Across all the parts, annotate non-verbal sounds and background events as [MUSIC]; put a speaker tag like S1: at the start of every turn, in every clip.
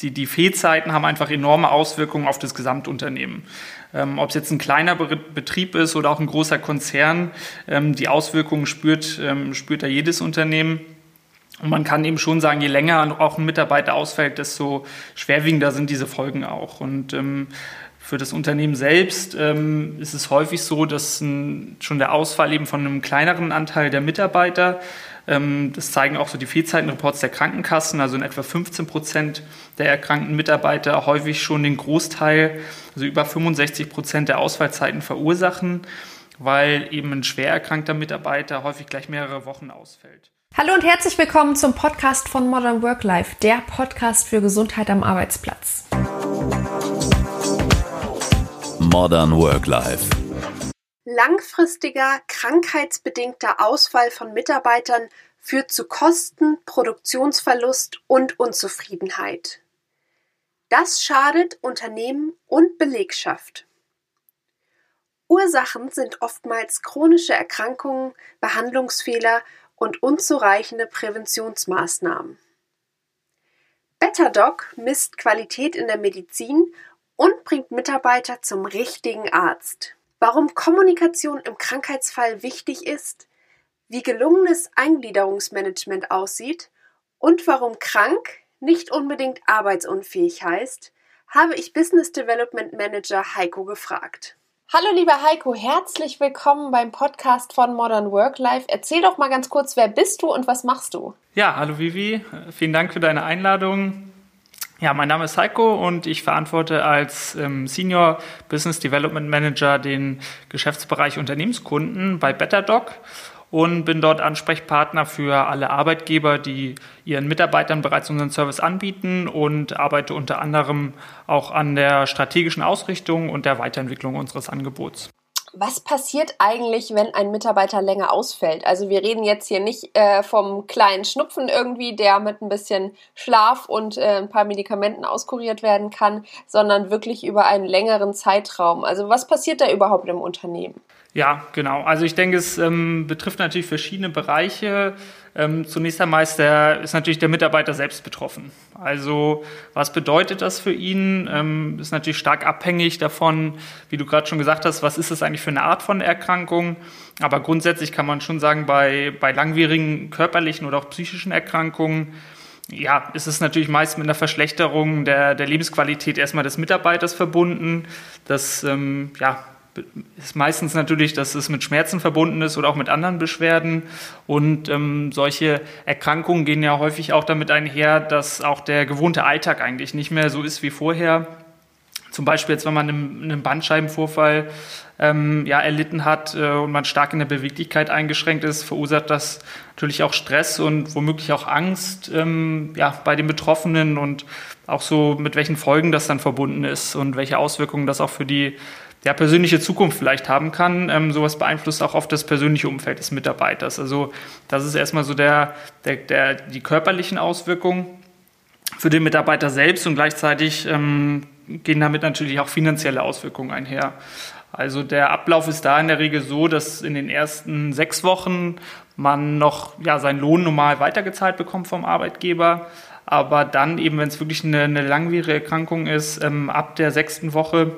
S1: die, die Fehlzeiten haben einfach enorme Auswirkungen auf das Gesamtunternehmen. Ähm, Ob es jetzt ein kleiner Betrieb ist oder auch ein großer Konzern, ähm, die Auswirkungen spürt, ähm, spürt da jedes Unternehmen. Und man kann eben schon sagen, je länger auch ein Mitarbeiter ausfällt, desto schwerwiegender sind diese Folgen auch. Und ähm, für das Unternehmen selbst ähm, ist es häufig so, dass ein, schon der Ausfall eben von einem kleineren Anteil der Mitarbeiter, das zeigen auch so die Fehlzeitenreports der Krankenkassen, also in etwa 15 Prozent der erkrankten Mitarbeiter häufig schon den Großteil, also über 65 Prozent der Ausfallzeiten verursachen, weil eben ein schwer erkrankter Mitarbeiter häufig gleich mehrere Wochen ausfällt.
S2: Hallo und herzlich willkommen zum Podcast von Modern Work Life, der Podcast für Gesundheit am Arbeitsplatz.
S3: Modern Work Life.
S4: Langfristiger krankheitsbedingter Ausfall von Mitarbeitern führt zu Kosten, Produktionsverlust und Unzufriedenheit. Das schadet Unternehmen und Belegschaft. Ursachen sind oftmals chronische Erkrankungen, Behandlungsfehler und unzureichende Präventionsmaßnahmen. BetterDoc misst Qualität in der Medizin und bringt Mitarbeiter zum richtigen Arzt. Warum Kommunikation im Krankheitsfall wichtig ist, wie gelungenes Eingliederungsmanagement aussieht und warum krank nicht unbedingt arbeitsunfähig heißt, habe ich Business Development Manager Heiko gefragt.
S2: Hallo lieber Heiko, herzlich willkommen beim Podcast von Modern Work Life. Erzähl doch mal ganz kurz, wer bist du und was machst du?
S1: Ja, hallo Vivi, vielen Dank für deine Einladung. Ja, mein Name ist Heiko und ich verantworte als ähm, Senior Business Development Manager den Geschäftsbereich Unternehmenskunden bei BetterDoc und bin dort Ansprechpartner für alle Arbeitgeber, die ihren Mitarbeitern bereits unseren Service anbieten und arbeite unter anderem auch an der strategischen Ausrichtung und der Weiterentwicklung unseres Angebots
S2: was passiert eigentlich, wenn ein Mitarbeiter länger ausfällt? Also wir reden jetzt hier nicht äh, vom kleinen Schnupfen irgendwie, der mit ein bisschen Schlaf und äh, ein paar Medikamenten auskuriert werden kann, sondern wirklich über einen längeren Zeitraum. Also was passiert da überhaupt im Unternehmen?
S1: Ja, genau. Also ich denke, es ähm, betrifft natürlich verschiedene Bereiche. Ähm, zunächst einmal ist, der, ist natürlich der Mitarbeiter selbst betroffen. Also was bedeutet das für ihn? Ähm, ist natürlich stark abhängig davon, wie du gerade schon gesagt hast, was ist das eigentlich für eine Art von Erkrankung? Aber grundsätzlich kann man schon sagen, bei, bei langwierigen körperlichen oder auch psychischen Erkrankungen, ja, ist es natürlich meist mit einer Verschlechterung der, der Lebensqualität erstmal des Mitarbeiters verbunden. Das ähm, ja, ist meistens natürlich, dass es mit Schmerzen verbunden ist oder auch mit anderen Beschwerden. Und ähm, solche Erkrankungen gehen ja häufig auch damit einher, dass auch der gewohnte Alltag eigentlich nicht mehr so ist wie vorher. Zum Beispiel jetzt, wenn man einen, Bandscheibenvorfall ähm, ja, erlitten hat äh, und man stark in der Beweglichkeit eingeschränkt ist, verursacht das natürlich auch Stress und womöglich auch Angst ähm, ja, bei den Betroffenen und auch so mit welchen Folgen das dann verbunden ist und welche Auswirkungen das auch für die ja, persönliche Zukunft vielleicht haben kann. Ähm, sowas beeinflusst auch oft das persönliche Umfeld des Mitarbeiters. Also das ist erstmal so der, der, der, die körperlichen Auswirkungen für den Mitarbeiter selbst und gleichzeitig ähm, gehen damit natürlich auch finanzielle Auswirkungen einher. Also der Ablauf ist da in der Regel so, dass in den ersten sechs Wochen man noch ja, seinen Lohn normal weitergezahlt bekommt vom Arbeitgeber. Aber dann eben, wenn es wirklich eine, eine langwierige Erkrankung ist, ähm, ab der sechsten Woche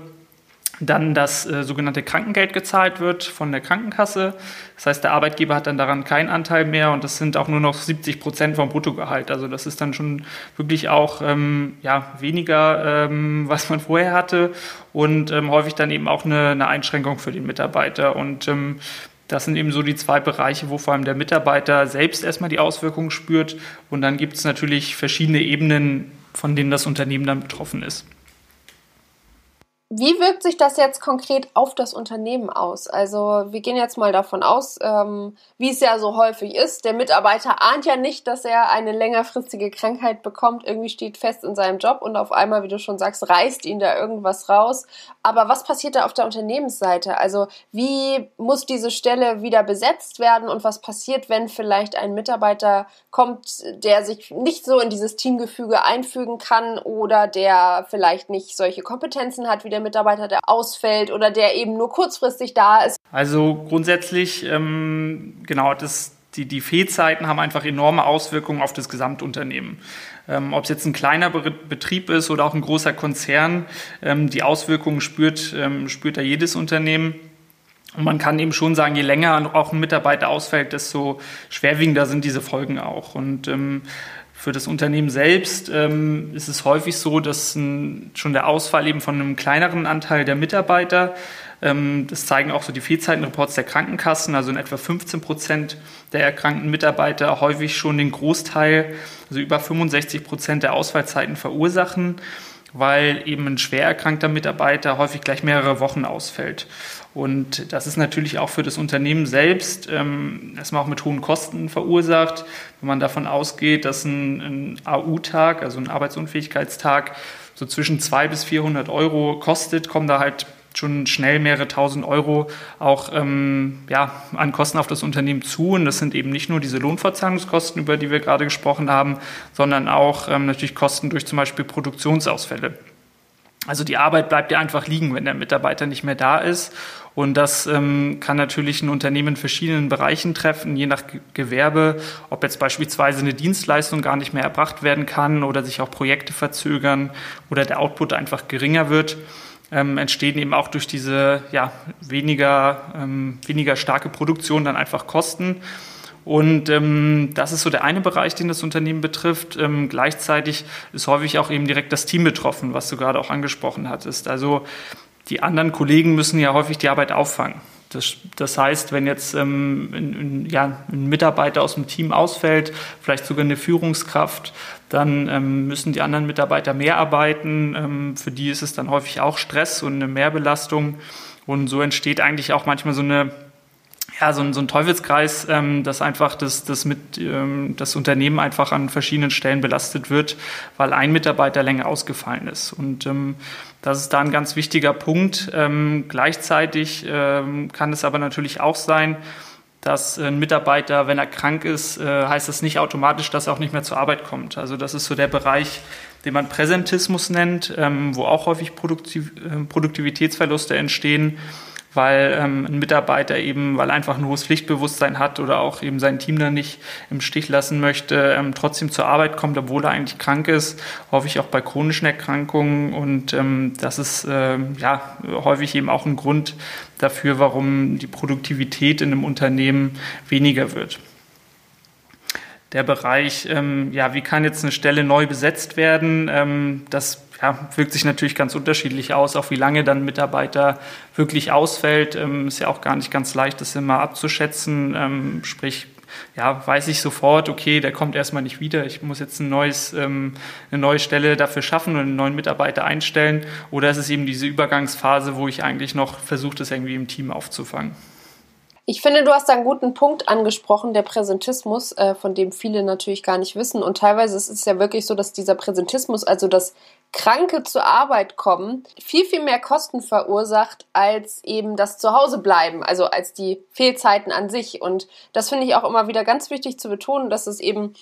S1: dann das äh, sogenannte Krankengeld gezahlt wird von der Krankenkasse. Das heißt, der Arbeitgeber hat dann daran keinen Anteil mehr und das sind auch nur noch 70 Prozent vom Bruttogehalt. Also das ist dann schon wirklich auch ähm, ja, weniger, ähm, [LAUGHS] was man vorher hatte und ähm, häufig dann eben auch eine, eine, Einschränkung für den Mitarbeiter. Und ähm, das sind eben so die zwei Bereiche, wo vor allem der Mitarbeiter selbst erstmal die Auswirkungen spürt. Und dann gibt es natürlich verschiedene Ebenen, von denen das Unternehmen dann betroffen ist.
S2: Wie wirkt sich das jetzt konkret auf das Unternehmen aus? Also wir gehen jetzt mal davon aus, ähm, wie es ja so häufig ist, der Mitarbeiter ahnt ja nicht, dass er eine längerfristige Krankheit bekommt, irgendwie steht fest in seinem Job und auf einmal, wie du schon sagst, reißt ihn da irgendwas raus. Aber was passiert da auf der Unternehmensseite? Also wie muss diese Stelle wieder besetzt werden und was passiert, wenn vielleicht ein Mitarbeiter kommt, der sich nicht so in dieses Teamgefüge einfügen kann oder der vielleicht nicht solche Kompetenzen hat wie der Mitarbeiter, der ausfällt oder der eben nur kurzfristig da ist.
S1: Also grundsätzlich, ähm, genau, das die, die Fehlzeiten haben einfach enorme Auswirkungen auf das Gesamtunternehmen. Ähm, Ob es jetzt ein kleiner Betrieb ist oder auch ein großer Konzern, ähm, die Auswirkungen spürt, ähm, spürt da jedes Unternehmen. Und man kann eben schon sagen, je länger auch ein Mitarbeiter ausfällt, desto schwerwiegender sind diese Folgen auch. Und ähm, für das Unternehmen selbst ähm, ist es häufig so, dass ein, schon der Ausfall eben von einem kleineren Anteil der Mitarbeiter ähm, das zeigen auch so die Fehlzeitenreports der Krankenkassen. Also in etwa 15 Prozent der erkrankten Mitarbeiter häufig schon den Großteil, also über 65 Prozent der Ausfallzeiten verursachen, weil eben ein schwer erkrankter Mitarbeiter häufig gleich mehrere Wochen ausfällt. Und das ist natürlich auch für das Unternehmen selbst ähm, erstmal auch mit hohen Kosten verursacht. Wenn man davon ausgeht, dass ein, ein AU-Tag, also ein Arbeitsunfähigkeitstag, so zwischen 200 bis 400 Euro kostet, kommen da halt schon schnell mehrere tausend Euro auch ähm, ja, an Kosten auf das Unternehmen zu. Und das sind eben nicht nur diese Lohnverzahlungskosten, über die wir gerade gesprochen haben, sondern auch ähm, natürlich Kosten durch zum Beispiel Produktionsausfälle. Also die Arbeit bleibt ja einfach liegen, wenn der Mitarbeiter nicht mehr da ist. Und das ähm, kann natürlich ein Unternehmen in verschiedenen Bereichen treffen, je nach Gewerbe, ob jetzt beispielsweise eine Dienstleistung gar nicht mehr erbracht werden kann oder sich auch Projekte verzögern oder der Output einfach geringer wird ähm, entstehen eben auch durch diese ja, weniger, ähm, weniger starke Produktion dann einfach Kosten. Und ähm, das ist so der eine Bereich, den das Unternehmen betrifft. Ähm, gleichzeitig ist häufig auch eben direkt das Team betroffen, was du gerade auch angesprochen hattest. Also die anderen Kollegen müssen ja häufig die Arbeit auffangen. Das, das heißt, wenn jetzt ähm, ein, ein, ja, ein Mitarbeiter aus dem Team ausfällt, vielleicht sogar eine Führungskraft, dann ähm, müssen die anderen Mitarbeiter mehr arbeiten. Ähm, für die ist es dann häufig auch Stress und eine Mehrbelastung. Und so entsteht eigentlich auch manchmal so eine ja, so ein, so ein Teufelskreis, ähm, dass einfach das, das, mit, ähm, das Unternehmen einfach an verschiedenen Stellen belastet wird, weil ein Mitarbeiter länger ausgefallen ist. Und ähm, das ist da ein ganz wichtiger Punkt. Ähm, gleichzeitig ähm, kann es aber natürlich auch sein, dass ein Mitarbeiter, wenn er krank ist, äh, heißt das nicht automatisch, dass er auch nicht mehr zur Arbeit kommt. Also das ist so der Bereich, den man Präsentismus nennt, ähm, wo auch häufig Produktiv äh, Produktivitätsverluste entstehen weil ähm, ein Mitarbeiter eben, weil einfach ein hohes Pflichtbewusstsein hat oder auch eben sein Team dann nicht im Stich lassen möchte, ähm, trotzdem zur Arbeit kommt, obwohl er eigentlich krank ist, häufig auch bei chronischen Erkrankungen und ähm, das ist äh, ja häufig eben auch ein Grund dafür, warum die Produktivität in einem Unternehmen weniger wird der Bereich, ähm, ja, wie kann jetzt eine Stelle neu besetzt werden? Ähm, das ja, wirkt sich natürlich ganz unterschiedlich aus, auch wie lange dann Mitarbeiter wirklich ausfällt. Ähm, ist ja auch gar nicht ganz leicht, das immer abzuschätzen. Ähm, sprich, ja, weiß ich sofort, okay, der kommt erstmal nicht wieder, ich muss jetzt ein neues, ähm, eine neue Stelle dafür schaffen und einen neuen Mitarbeiter einstellen. Oder ist es eben diese Übergangsphase, wo ich eigentlich noch versuche, das irgendwie im Team aufzufangen?
S2: Ich finde, du hast da einen guten Punkt angesprochen, der Präsentismus, äh, von dem viele natürlich gar nicht wissen. Und teilweise ist es ja wirklich so, dass dieser Präsentismus, also das Kranke zur Arbeit kommen, viel, viel mehr Kosten verursacht, als eben das Zuhause bleiben, also als die Fehlzeiten an sich. Und das finde ich auch immer wieder ganz wichtig zu betonen, dass es eben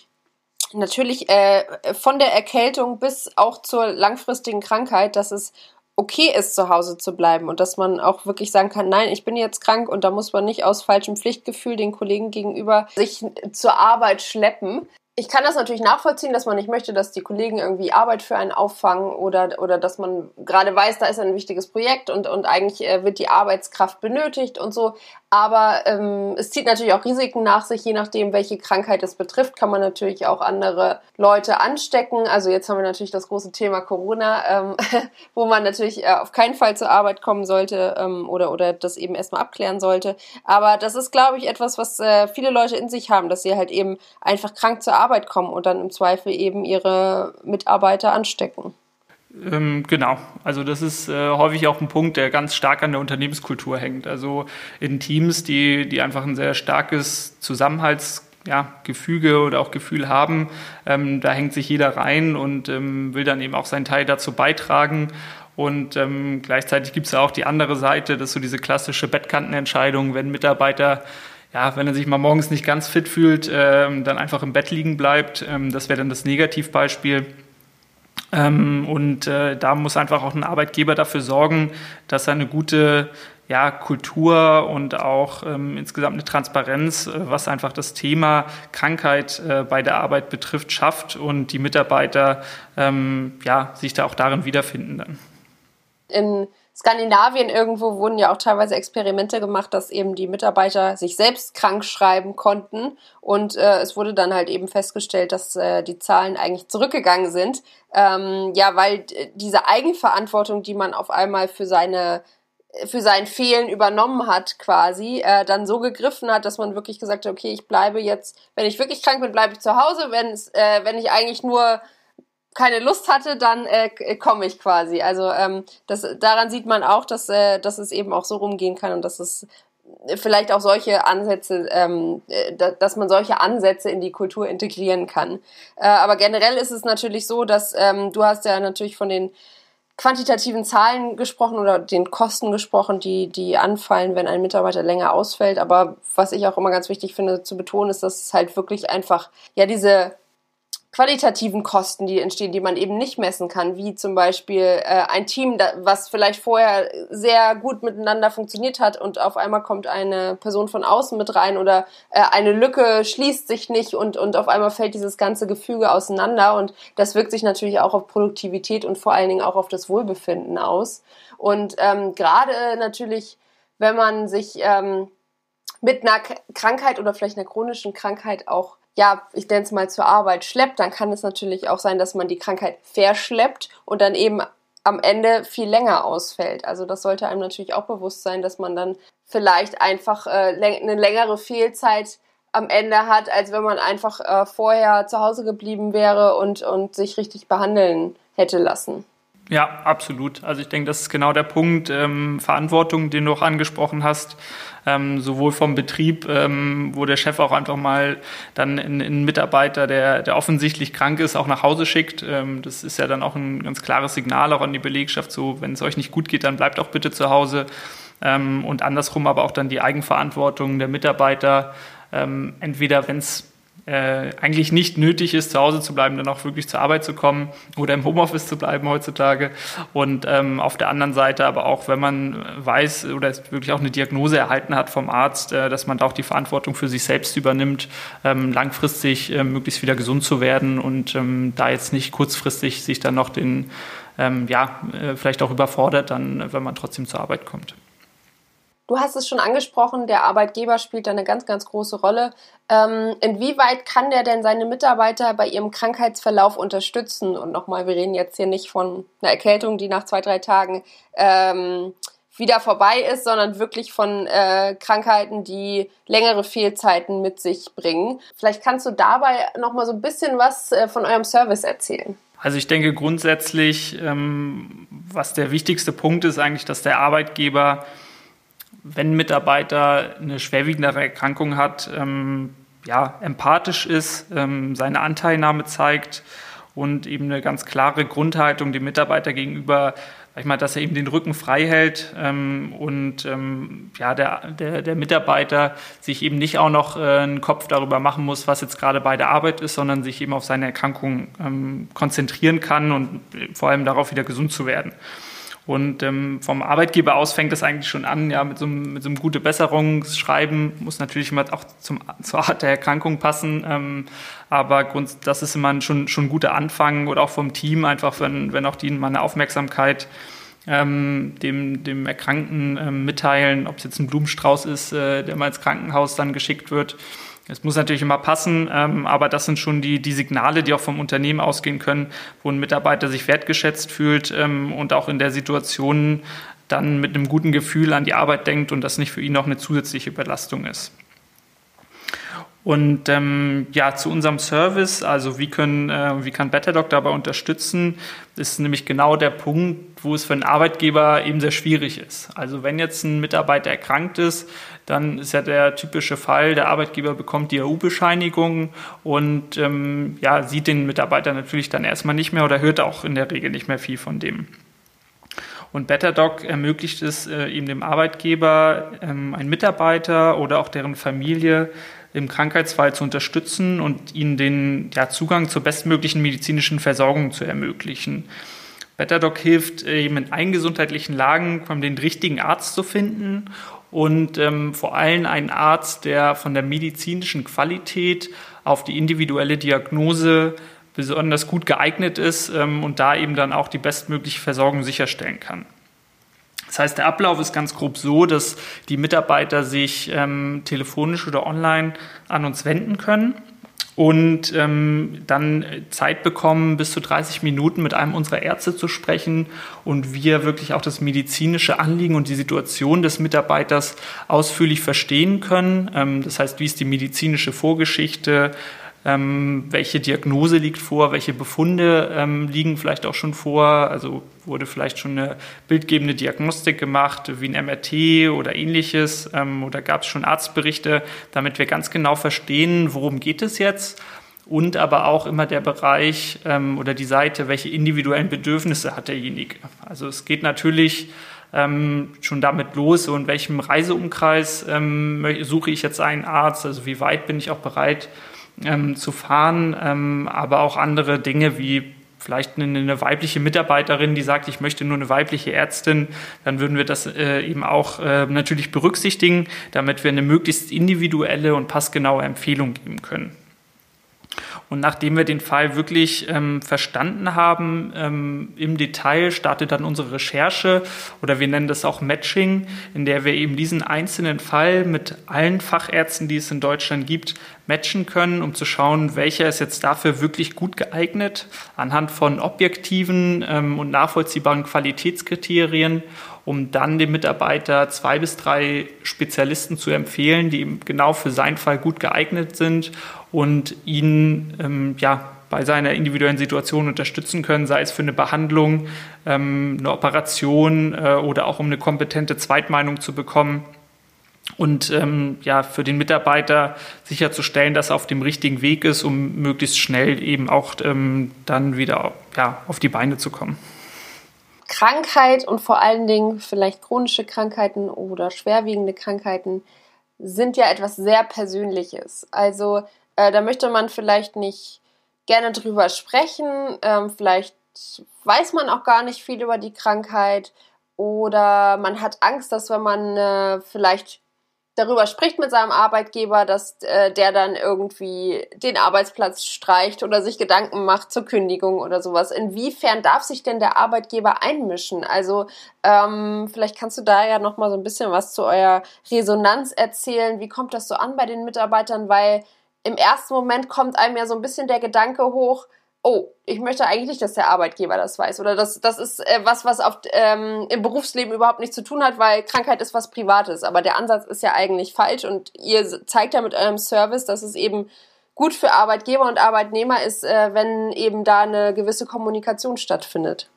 S2: natürlich äh, von der Erkältung bis auch zur langfristigen Krankheit, dass es okay ist, zu Hause zu bleiben und dass man auch wirklich sagen kann, nein, ich bin jetzt krank und da muss man nicht aus falschem Pflichtgefühl den Kollegen gegenüber sich zur Arbeit schleppen ich kann das natürlich nachvollziehen, dass man nicht möchte, dass die Kollegen irgendwie Arbeit für einen auffangen oder, oder dass man gerade weiß, da ist ein wichtiges Projekt und, und eigentlich äh, wird die Arbeitskraft benötigt und so. Aber ähm, es zieht natürlich auch Risiken nach sich, je nachdem, welche Krankheit es betrifft, kann man natürlich auch andere Leute anstecken. Also jetzt haben wir natürlich das große Thema Corona, ähm, [LAUGHS] wo man natürlich äh, auf keinen Fall zur Arbeit kommen sollte ähm, oder, oder das eben erstmal abklären sollte. Aber das ist, glaube ich, etwas, was äh, viele Leute in sich haben, dass sie halt eben einfach krank zur Arbeit Arbeit kommen und dann im Zweifel eben ihre Mitarbeiter anstecken.
S1: Ähm, genau, also das ist äh, häufig auch ein Punkt, der ganz stark an der Unternehmenskultur hängt. Also in Teams, die, die einfach ein sehr starkes Zusammenhaltsgefüge ja, oder auch Gefühl haben, ähm, da hängt sich jeder rein und ähm, will dann eben auch seinen Teil dazu beitragen. Und ähm, gleichzeitig gibt es ja auch die andere Seite, das ist so diese klassische Bettkantenentscheidung, wenn Mitarbeiter ja, wenn er sich mal morgens nicht ganz fit fühlt, ähm, dann einfach im Bett liegen bleibt. Ähm, das wäre dann das Negativbeispiel. Ähm, und äh, da muss einfach auch ein Arbeitgeber dafür sorgen, dass er eine gute ja, Kultur und auch ähm, insgesamt eine Transparenz, äh, was einfach das Thema Krankheit äh, bei der Arbeit betrifft, schafft und die Mitarbeiter ähm, ja, sich da auch darin wiederfinden dann.
S2: In Skandinavien irgendwo wurden ja auch teilweise Experimente gemacht, dass eben die Mitarbeiter sich selbst krank schreiben konnten. Und äh, es wurde dann halt eben festgestellt, dass äh, die Zahlen eigentlich zurückgegangen sind. Ähm, ja, weil diese Eigenverantwortung, die man auf einmal für seine für sein Fehlen übernommen hat quasi, äh, dann so gegriffen hat, dass man wirklich gesagt hat, okay, ich bleibe jetzt, wenn ich wirklich krank bin, bleibe ich zu Hause, äh, wenn ich eigentlich nur keine Lust hatte, dann äh, komme ich quasi. Also ähm, das, daran sieht man auch, dass, äh, dass es eben auch so rumgehen kann und dass es vielleicht auch solche Ansätze, ähm, äh, dass man solche Ansätze in die Kultur integrieren kann. Äh, aber generell ist es natürlich so, dass ähm, du hast ja natürlich von den quantitativen Zahlen gesprochen oder den Kosten gesprochen, die, die anfallen, wenn ein Mitarbeiter länger ausfällt. Aber was ich auch immer ganz wichtig finde zu betonen, ist, dass es halt wirklich einfach, ja, diese qualitativen Kosten, die entstehen, die man eben nicht messen kann, wie zum Beispiel äh, ein Team, da, was vielleicht vorher sehr gut miteinander funktioniert hat und auf einmal kommt eine Person von außen mit rein oder äh, eine Lücke schließt sich nicht und, und auf einmal fällt dieses ganze Gefüge auseinander und das wirkt sich natürlich auch auf Produktivität und vor allen Dingen auch auf das Wohlbefinden aus. Und ähm, gerade natürlich, wenn man sich ähm, mit einer Krankheit oder vielleicht einer chronischen Krankheit auch ja, ich nenne es mal zur Arbeit schleppt, dann kann es natürlich auch sein, dass man die Krankheit verschleppt und dann eben am Ende viel länger ausfällt. Also das sollte einem natürlich auch bewusst sein, dass man dann vielleicht einfach äh, eine längere Fehlzeit am Ende hat, als wenn man einfach äh, vorher zu Hause geblieben wäre und, und sich richtig behandeln hätte lassen.
S1: Ja, absolut. Also ich denke, das ist genau der Punkt, ähm, Verantwortung, den du auch angesprochen hast, ähm, sowohl vom Betrieb, ähm, wo der Chef auch einfach mal dann einen Mitarbeiter, der, der offensichtlich krank ist, auch nach Hause schickt. Ähm, das ist ja dann auch ein ganz klares Signal auch an die Belegschaft, so wenn es euch nicht gut geht, dann bleibt auch bitte zu Hause. Ähm, und andersrum aber auch dann die Eigenverantwortung der Mitarbeiter, ähm, entweder wenn es äh, eigentlich nicht nötig ist, zu Hause zu bleiben, dann auch wirklich zur Arbeit zu kommen oder im Homeoffice zu bleiben heutzutage. Und ähm, auf der anderen Seite aber auch, wenn man weiß oder wirklich auch eine Diagnose erhalten hat vom Arzt, äh, dass man da auch die Verantwortung für sich selbst übernimmt, ähm, langfristig äh, möglichst wieder gesund zu werden und ähm, da jetzt nicht kurzfristig sich dann noch den, ähm, ja, äh, vielleicht auch überfordert, dann, wenn man trotzdem zur Arbeit kommt.
S2: Du hast es schon angesprochen, der Arbeitgeber spielt da eine ganz, ganz große Rolle. Ähm, inwieweit kann der denn seine Mitarbeiter bei ihrem Krankheitsverlauf unterstützen? Und nochmal, wir reden jetzt hier nicht von einer Erkältung, die nach zwei, drei Tagen ähm, wieder vorbei ist, sondern wirklich von äh, Krankheiten, die längere Fehlzeiten mit sich bringen. Vielleicht kannst du dabei nochmal so ein bisschen was äh, von eurem Service erzählen.
S1: Also ich denke grundsätzlich, ähm, was der wichtigste Punkt ist eigentlich, dass der Arbeitgeber wenn ein Mitarbeiter eine schwerwiegendere Erkrankung hat, ähm, ja, empathisch ist, ähm, seine Anteilnahme zeigt und eben eine ganz klare Grundhaltung dem Mitarbeiter gegenüber, sag ich mal, dass er eben den Rücken frei hält ähm, und ähm, ja, der, der, der, Mitarbeiter sich eben nicht auch noch äh, einen Kopf darüber machen muss, was jetzt gerade bei der Arbeit ist, sondern sich eben auf seine Erkrankung ähm, konzentrieren kann und vor allem darauf wieder gesund zu werden. Und ähm, vom Arbeitgeber aus fängt das eigentlich schon an, ja, mit so einem, mit so einem gute Besserungsschreiben muss natürlich immer auch zum, [LAUGHS] zur Art der Erkrankung passen. Ähm, aber Grund, das ist immer schon, schon ein guter Anfang oder auch vom Team, einfach wenn, wenn auch die mal eine Aufmerksamkeit ähm, dem, dem Erkrankten ähm, mitteilen, ob es jetzt ein Blumenstrauß ist, äh, der mal ins Krankenhaus dann geschickt wird es muss natürlich immer passen, ähm, aber das sind schon die, die Signale, die auch vom Unternehmen ausgehen können, wo ein Mitarbeiter sich wertgeschätzt fühlt ähm, und auch in der Situation dann mit einem guten Gefühl an die Arbeit denkt und das nicht für ihn noch eine zusätzliche Belastung ist. Und ähm, ja, zu unserem Service, also wie, können, äh, wie kann BetterDoc dabei unterstützen, ist nämlich genau der Punkt, wo es für einen Arbeitgeber eben sehr schwierig ist. Also wenn jetzt ein Mitarbeiter erkrankt ist, dann ist ja der typische Fall, der Arbeitgeber bekommt die AU-Bescheinigung und ähm, ja, sieht den Mitarbeiter natürlich dann erstmal nicht mehr oder hört auch in der Regel nicht mehr viel von dem. Und BetterDoc ermöglicht es äh, eben dem Arbeitgeber, ähm, einen Mitarbeiter oder auch deren Familie im Krankheitsfall zu unterstützen und ihnen den ja, Zugang zur bestmöglichen medizinischen Versorgung zu ermöglichen. BetterDoc hilft eben in allen gesundheitlichen Lagen, den richtigen Arzt zu finden und ähm, vor allem einen Arzt, der von der medizinischen Qualität auf die individuelle Diagnose besonders gut geeignet ist ähm, und da eben dann auch die bestmögliche Versorgung sicherstellen kann. Das heißt, der Ablauf ist ganz grob so, dass die Mitarbeiter sich ähm, telefonisch oder online an uns wenden können und ähm, dann Zeit bekommen, bis zu 30 Minuten mit einem unserer Ärzte zu sprechen und wir wirklich auch das medizinische Anliegen und die Situation des Mitarbeiters ausführlich verstehen können. Ähm, das heißt, wie ist die medizinische Vorgeschichte? Ähm, welche Diagnose liegt vor, welche Befunde ähm, liegen vielleicht auch schon vor. Also wurde vielleicht schon eine bildgebende Diagnostik gemacht, wie ein MRT oder ähnliches, ähm, oder gab es schon Arztberichte, damit wir ganz genau verstehen, worum geht es jetzt. Und aber auch immer der Bereich ähm, oder die Seite, welche individuellen Bedürfnisse hat derjenige. Also es geht natürlich ähm, schon damit los, in welchem Reiseumkreis ähm, suche ich jetzt einen Arzt, also wie weit bin ich auch bereit, ähm, zu fahren, ähm, aber auch andere Dinge wie vielleicht eine, eine, weibliche Mitarbeiterin, die sagt, ich möchte nur eine weibliche Ärztin, dann würden wir das äh, eben auch äh, natürlich berücksichtigen, damit wir eine möglichst individuelle und passgenaue Empfehlung geben können. Und nachdem wir den Fall wirklich ähm, verstanden haben ähm, im Detail, startet dann unsere Recherche oder wir nennen das auch Matching, in der wir eben diesen einzelnen Fall mit allen Fachärzten, die es in Deutschland gibt, matchen können, um zu schauen, welcher ist jetzt dafür wirklich gut geeignet, anhand von objektiven ähm, und nachvollziehbaren Qualitätskriterien um dann dem Mitarbeiter zwei bis drei Spezialisten zu empfehlen, die eben genau für seinen Fall gut geeignet sind und ihn ähm, ja, bei seiner individuellen Situation unterstützen können, sei es für eine Behandlung, ähm, eine Operation äh, oder auch um eine kompetente Zweitmeinung zu bekommen und ähm, ja, für den Mitarbeiter sicherzustellen, dass er auf dem richtigen Weg ist, um möglichst schnell eben auch ähm, dann wieder ja, auf die Beine zu kommen.
S2: Krankheit und vor allen Dingen vielleicht chronische Krankheiten oder schwerwiegende Krankheiten sind ja etwas sehr Persönliches. Also äh, da möchte man vielleicht nicht gerne drüber sprechen, ähm, vielleicht weiß man auch gar nicht viel über die Krankheit oder man hat Angst, dass wenn man äh, vielleicht darüber spricht mit seinem Arbeitgeber, dass äh, der dann irgendwie den Arbeitsplatz streicht oder sich Gedanken macht zur Kündigung oder sowas. Inwiefern darf sich denn der Arbeitgeber einmischen? Also ähm, vielleicht kannst du da ja noch mal so ein bisschen was zu eurer Resonanz erzählen. Wie kommt das so an bei den Mitarbeitern? Weil im ersten Moment kommt einem ja so ein bisschen der Gedanke hoch, oh, ich möchte eigentlich nicht, dass der Arbeitgeber das weiß. Oder das, das ist äh, was, was auf, ähm, im Berufsleben überhaupt nichts zu tun hat, weil Krankheit ist was Privates. Aber der Ansatz ist ja eigentlich falsch und ihr zeigt ja mit eurem Service, dass es eben gut für Arbeitgeber und Arbeitnehmer ist, äh, wenn eben da eine gewisse Kommunikation stattfindet.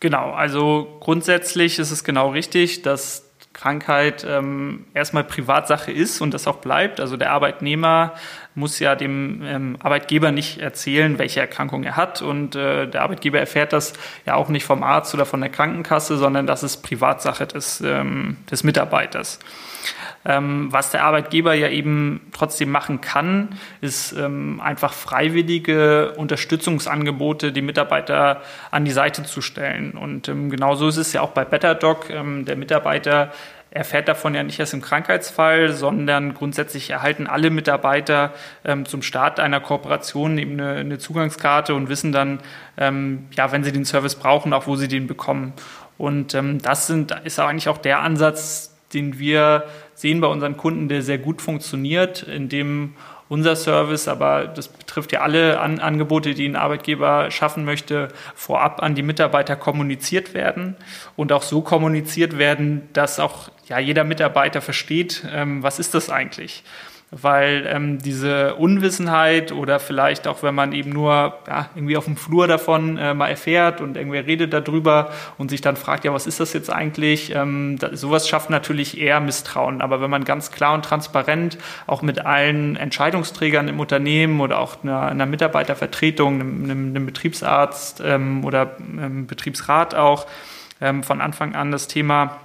S1: Genau, also grundsätzlich ist es genau richtig, dass Krankheit ähm, erstmal Privatsache ist und das auch bleibt. Also der Arbeitnehmer muss ja dem ähm, Arbeitgeber nicht erzählen, welche Erkrankung er hat und äh, der Arbeitgeber erfährt das ja auch nicht vom Arzt oder von der Krankenkasse, sondern das ist Privatsache des, ähm, des Mitarbeiters. Ähm, was der Arbeitgeber ja eben trotzdem machen kann, ist ähm, einfach freiwillige Unterstützungsangebote die Mitarbeiter an die Seite zu stellen. Und ähm, genauso ist es ja auch bei BetterDoc. Ähm, der Mitarbeiter erfährt davon ja nicht erst im Krankheitsfall, sondern grundsätzlich erhalten alle Mitarbeiter ähm, zum Start einer Kooperation eben eine, eine Zugangskarte und wissen dann, ähm, ja, wenn sie den Service brauchen, auch wo sie den bekommen. Und ähm, das sind, ist eigentlich auch der Ansatz, den wir sehen bei unseren Kunden, der sehr gut funktioniert, in dem unser Service, aber das betrifft ja alle an Angebote, die ein Arbeitgeber schaffen möchte, vorab an die Mitarbeiter kommuniziert werden. Und auch so kommuniziert werden, dass auch ja, jeder Mitarbeiter versteht, ähm, was ist das eigentlich weil ähm, diese Unwissenheit oder vielleicht auch, wenn man eben nur ja, irgendwie auf dem Flur davon äh, mal erfährt und irgendwer redet darüber und sich dann fragt, ja, was ist das jetzt eigentlich? Ähm, das, sowas schafft natürlich eher Misstrauen. Aber wenn man ganz klar und transparent auch mit allen Entscheidungsträgern im Unternehmen oder auch einer, einer Mitarbeitervertretung, einem, einem, Betriebsarzt ähm, oder einem Betriebsrat auch ähm, von Anfang an das Thema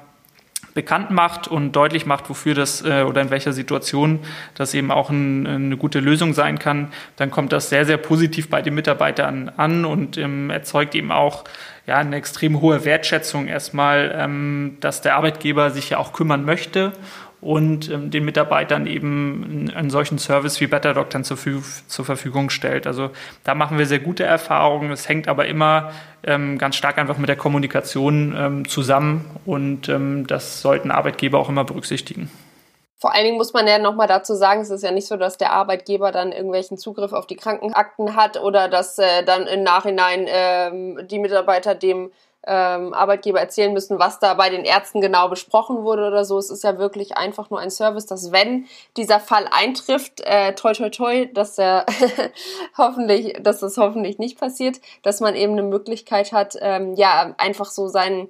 S1: bekannt macht und deutlich macht, wofür das äh, oder in welcher Situation das eben auch ein, eine gute Lösung sein kann, dann kommt das sehr, sehr positiv bei den Mitarbeitern an und ähm, erzeugt eben auch ja, eine extrem hohe Wertschätzung erstmal, ähm, dass der Arbeitgeber sich ja auch kümmern möchte und ähm, den Mitarbeitern eben einen solchen Service wie BetterDoc dann zur, zur, Verfügung stellt. Also da machen wir sehr gute Erfahrungen. Es hängt aber immer ähm, ganz stark einfach mit der Kommunikation ähm, zusammen und ähm, das sollten Arbeitgeber auch immer berücksichtigen.
S2: Vor allen Dingen muss man ja nochmal dazu sagen, es ist ja nicht so, dass der Arbeitgeber dann irgendwelchen Zugriff auf die Krankenakten hat oder dass äh, dann im Nachhinein ähm, die Mitarbeiter dem ähm, Arbeitgeber erzählen müssen, was da bei den Ärzten genau besprochen wurde oder so. Es ist ja wirklich einfach nur ein Service, dass wenn dieser Fall eintrifft, äh, toi toi toi, dass er [LAUGHS] hoffentlich, dass das hoffentlich nicht passiert, dass man eben eine Möglichkeit hat, ähm, ja einfach so seinen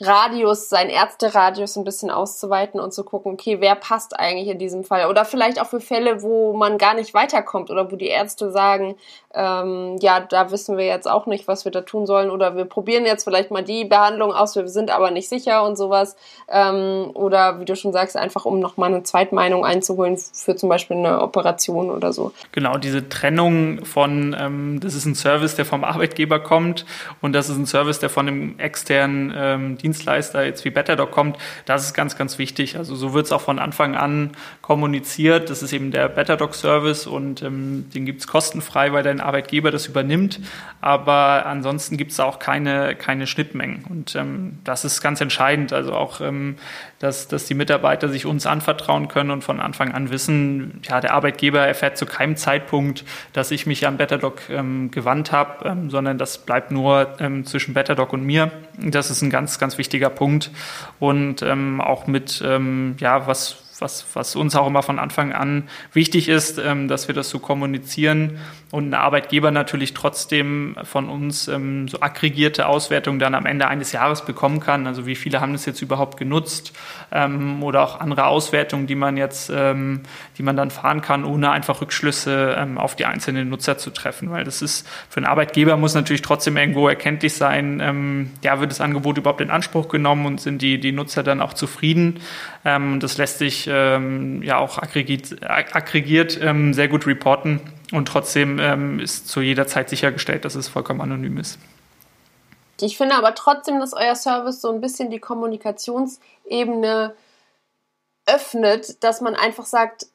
S2: Radius, sein Ärzteradius ein bisschen auszuweiten und zu gucken, okay, wer passt eigentlich in diesem Fall? Oder vielleicht auch für Fälle, wo man gar nicht weiterkommt oder wo die Ärzte sagen, ähm, ja, da wissen wir jetzt auch nicht, was wir da tun sollen oder wir probieren jetzt vielleicht mal die Behandlung aus, wir sind aber nicht sicher und sowas. Ähm, oder wie du schon sagst, einfach um nochmal eine Zweitmeinung einzuholen für zum Beispiel eine Operation oder so.
S1: Genau, diese Trennung von, ähm, das ist ein Service, der vom Arbeitgeber kommt und das ist ein Service, der von einem externen ähm, Dienstleister jetzt wie Betterdoc kommt, das ist ganz, ganz wichtig. Also so wird es auch von Anfang an kommuniziert. Das ist eben der Betterdoc-Service und ähm, den gibt es kostenfrei, weil dein Arbeitgeber das übernimmt. Aber ansonsten gibt es auch keine, keine Schnittmengen. Und ähm, das ist ganz entscheidend. Also auch, ähm, dass, dass die Mitarbeiter sich uns anvertrauen können und von Anfang an wissen, ja, der Arbeitgeber erfährt zu keinem Zeitpunkt, dass ich mich an Betterdoc ähm, gewandt habe, ähm, sondern das bleibt nur ähm, zwischen Betterdoc und mir. Das ist ein ganz, ganz wichtiger Punkt. Und ähm, auch mit, ja, was, was, was uns auch immer von Anfang an wichtig ist, ähm, dass wir das so kommunizieren und ein Arbeitgeber natürlich trotzdem von uns ähm, so aggregierte Auswertungen dann am Ende eines Jahres bekommen kann. Also wie viele haben das jetzt überhaupt genutzt ähm, oder auch andere Auswertungen, die man jetzt, ähm, die man dann fahren kann, ohne einfach Rückschlüsse ähm, auf die einzelnen Nutzer zu treffen. Weil das ist für einen Arbeitgeber muss natürlich trotzdem irgendwo erkenntlich sein, ähm, ja, wird das Angebot überhaupt in Anspruch genommen und sind die, die Nutzer dann auch zufrieden. Das lässt sich ähm, ja auch aggregiert, aggregiert ähm, sehr gut reporten und trotzdem ähm, ist zu jeder Zeit sichergestellt, dass es vollkommen anonym ist.
S2: Ich finde aber trotzdem, dass euer Service so ein bisschen die Kommunikationsebene öffnet, dass man einfach sagt,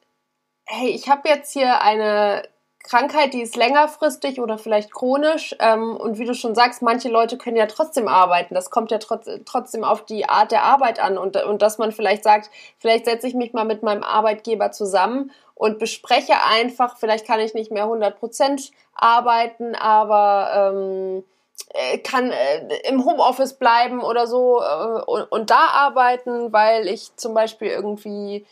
S2: hey, ich habe jetzt hier eine Krankheit, die ist längerfristig oder vielleicht chronisch. Ähm, und wie du schon sagst, manche Leute können ja trotzdem arbeiten. Das kommt ja trotz, trotzdem auf die Art der Arbeit an. Und, und dass man vielleicht sagt, vielleicht setze ich mich mal mit meinem Arbeitgeber zusammen und bespreche einfach, vielleicht kann ich nicht mehr 100 Prozent arbeiten, aber ähm, äh, kann äh, im Homeoffice bleiben oder so äh, und, da arbeiten, weil ich zum Beispiel irgendwie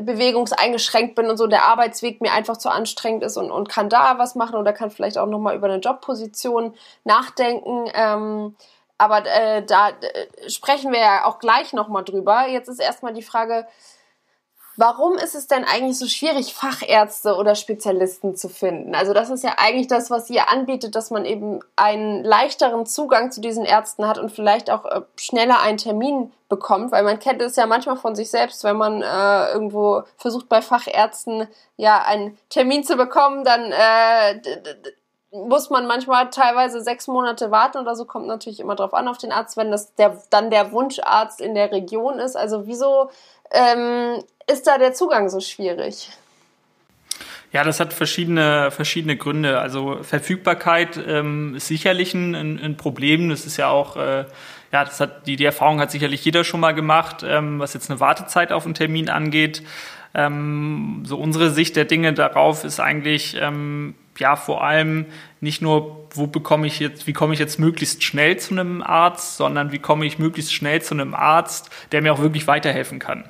S2: bewegungseingeschränkt bin und so der Arbeitsweg mir einfach zu anstrengend ist und, und kann da was machen oder kann vielleicht auch nochmal über eine Jobposition nachdenken. Ähm, aber äh, da äh, sprechen wir ja auch gleich nochmal drüber. Jetzt ist erstmal die Frage, Warum ist es denn eigentlich so schwierig, Fachärzte oder Spezialisten zu finden? Also das ist ja eigentlich das, was ihr anbietet, dass man eben einen leichteren Zugang zu diesen Ärzten hat und vielleicht auch äh, schneller einen Termin bekommt, weil man kennt es ja manchmal von sich selbst, wenn man äh, irgendwo versucht bei Fachärzten ja einen Termin zu bekommen, dann äh, muss man manchmal teilweise sechs Monate warten oder so, kommt natürlich immer drauf an auf den Arzt, wenn das der, dann der Wunscharzt in der Region ist. Also wieso ähm, ist da der Zugang so schwierig?
S1: Ja, das hat verschiedene, verschiedene Gründe. Also Verfügbarkeit ähm, ist sicherlich ein, ein, Problem. Das ist ja auch, äh, ja, das hat, die, die Erfahrung hat sicherlich jeder schon mal gemacht, ähm, was jetzt eine Wartezeit auf einen Termin angeht. Ähm, so unsere Sicht der Dinge darauf ist eigentlich, ähm, ja, vor allem nicht nur, wo bekomme ich jetzt, wie komme ich jetzt möglichst schnell zu einem Arzt, sondern wie komme ich möglichst schnell zu einem Arzt, der mir auch wirklich weiterhelfen kann.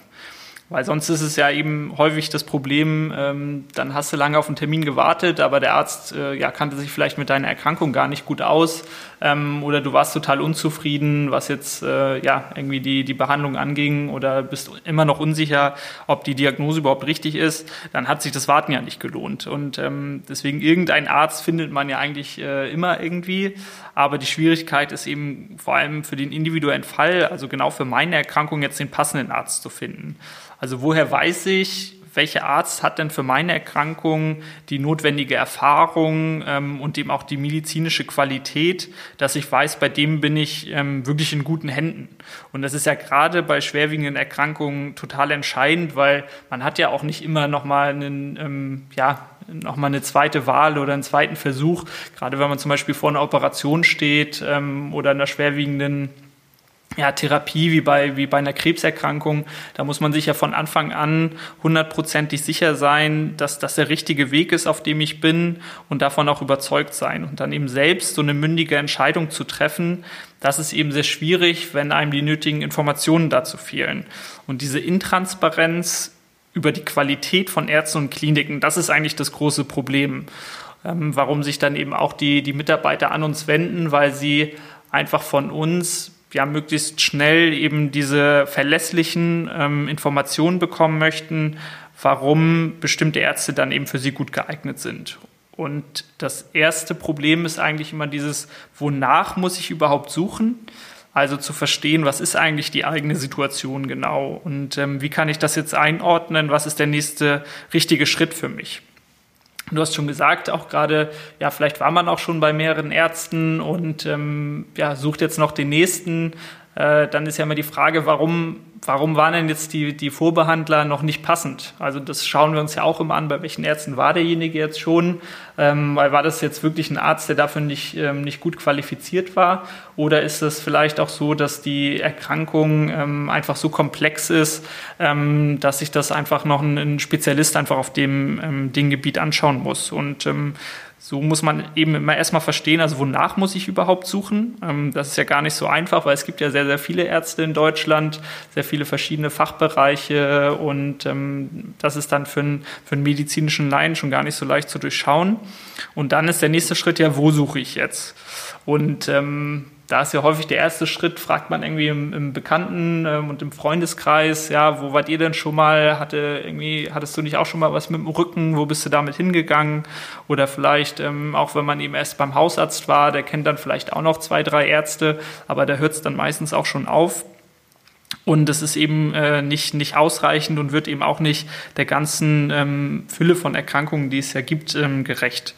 S1: Weil sonst ist es ja eben häufig das Problem, ähm, dann hast du lange auf einen Termin gewartet, aber der Arzt äh, ja, kannte sich vielleicht mit deiner Erkrankung gar nicht gut aus ähm, oder du warst total unzufrieden, was jetzt äh, ja irgendwie die, die Behandlung anging oder bist immer noch unsicher, ob die Diagnose überhaupt richtig ist, dann hat sich das Warten ja nicht gelohnt. Und ähm, deswegen irgendein Arzt findet man ja eigentlich äh, immer irgendwie. Aber die Schwierigkeit ist eben vor allem für den individuellen Fall, also genau für meine Erkrankung, jetzt den passenden Arzt zu finden. Also woher weiß ich, welcher Arzt hat denn für meine Erkrankung die notwendige Erfahrung ähm, und eben auch die medizinische Qualität, dass ich weiß, bei dem bin ich ähm, wirklich in guten Händen. Und das ist ja gerade bei schwerwiegenden Erkrankungen total entscheidend, weil man hat ja auch nicht immer nochmal einen, ähm, ja, nochmal eine zweite Wahl oder einen zweiten Versuch, gerade wenn man zum Beispiel vor einer Operation steht ähm, oder einer schwerwiegenden ja, Therapie wie bei, wie bei einer Krebserkrankung, da muss man sich ja von Anfang an hundertprozentig sicher sein, dass das der richtige Weg ist, auf dem ich bin und davon auch überzeugt sein. Und dann eben selbst so eine mündige Entscheidung zu treffen, das ist eben sehr schwierig, wenn einem die nötigen Informationen dazu fehlen. Und diese Intransparenz über die Qualität von Ärzten und Kliniken, das ist eigentlich das große Problem. Ähm, warum sich dann eben auch die, die Mitarbeiter an uns wenden, weil sie einfach von uns ja, möglichst schnell eben diese verlässlichen ähm, Informationen bekommen möchten, warum bestimmte Ärzte dann eben für sie gut geeignet sind. Und das erste Problem ist eigentlich immer dieses, wonach muss ich überhaupt suchen? Also zu verstehen, was ist eigentlich die eigene Situation genau und ähm, wie kann ich das jetzt einordnen? Was ist der nächste richtige Schritt für mich? Du hast schon gesagt, auch gerade, ja, vielleicht war man auch schon bei mehreren Ärzten und ähm, ja, sucht jetzt noch den nächsten. Äh, dann ist ja immer die Frage, warum warum waren denn jetzt die, die Vorbehandler noch nicht passend? Also das schauen wir uns ja auch immer an, bei welchen Ärzten war derjenige jetzt schon, ähm, war das jetzt wirklich ein Arzt, der dafür nicht, ähm, nicht gut qualifiziert war? Oder ist es vielleicht auch so, dass die Erkrankung ähm, einfach so komplex ist, ähm, dass sich das einfach noch ein, ein Spezialist einfach auf dem, ähm, dem Gebiet anschauen muss? Und ähm, so muss man eben immer erstmal verstehen, also wonach muss ich überhaupt suchen? Ähm, das ist ja gar nicht so einfach, weil es gibt ja sehr, sehr viele Ärzte in Deutschland, sehr viele verschiedene Fachbereiche und ähm, das ist dann für einen, für einen medizinischen Laien schon gar nicht so leicht zu durchschauen. Und dann ist der nächste Schritt ja, wo suche ich jetzt? Und ähm, da ist ja häufig der erste Schritt, fragt man irgendwie im, im Bekannten- ähm, und im Freundeskreis, ja, wo wart ihr denn schon mal? Hatte irgendwie, hattest du nicht auch schon mal was mit dem Rücken? Wo bist du damit hingegangen? Oder vielleicht, ähm, auch wenn man eben erst beim Hausarzt war, der kennt dann vielleicht auch noch zwei, drei Ärzte, aber da hört es dann meistens auch schon auf. Und das ist eben äh, nicht, nicht ausreichend und wird eben auch nicht der ganzen ähm, Fülle von Erkrankungen, die es ja gibt, ähm, gerecht.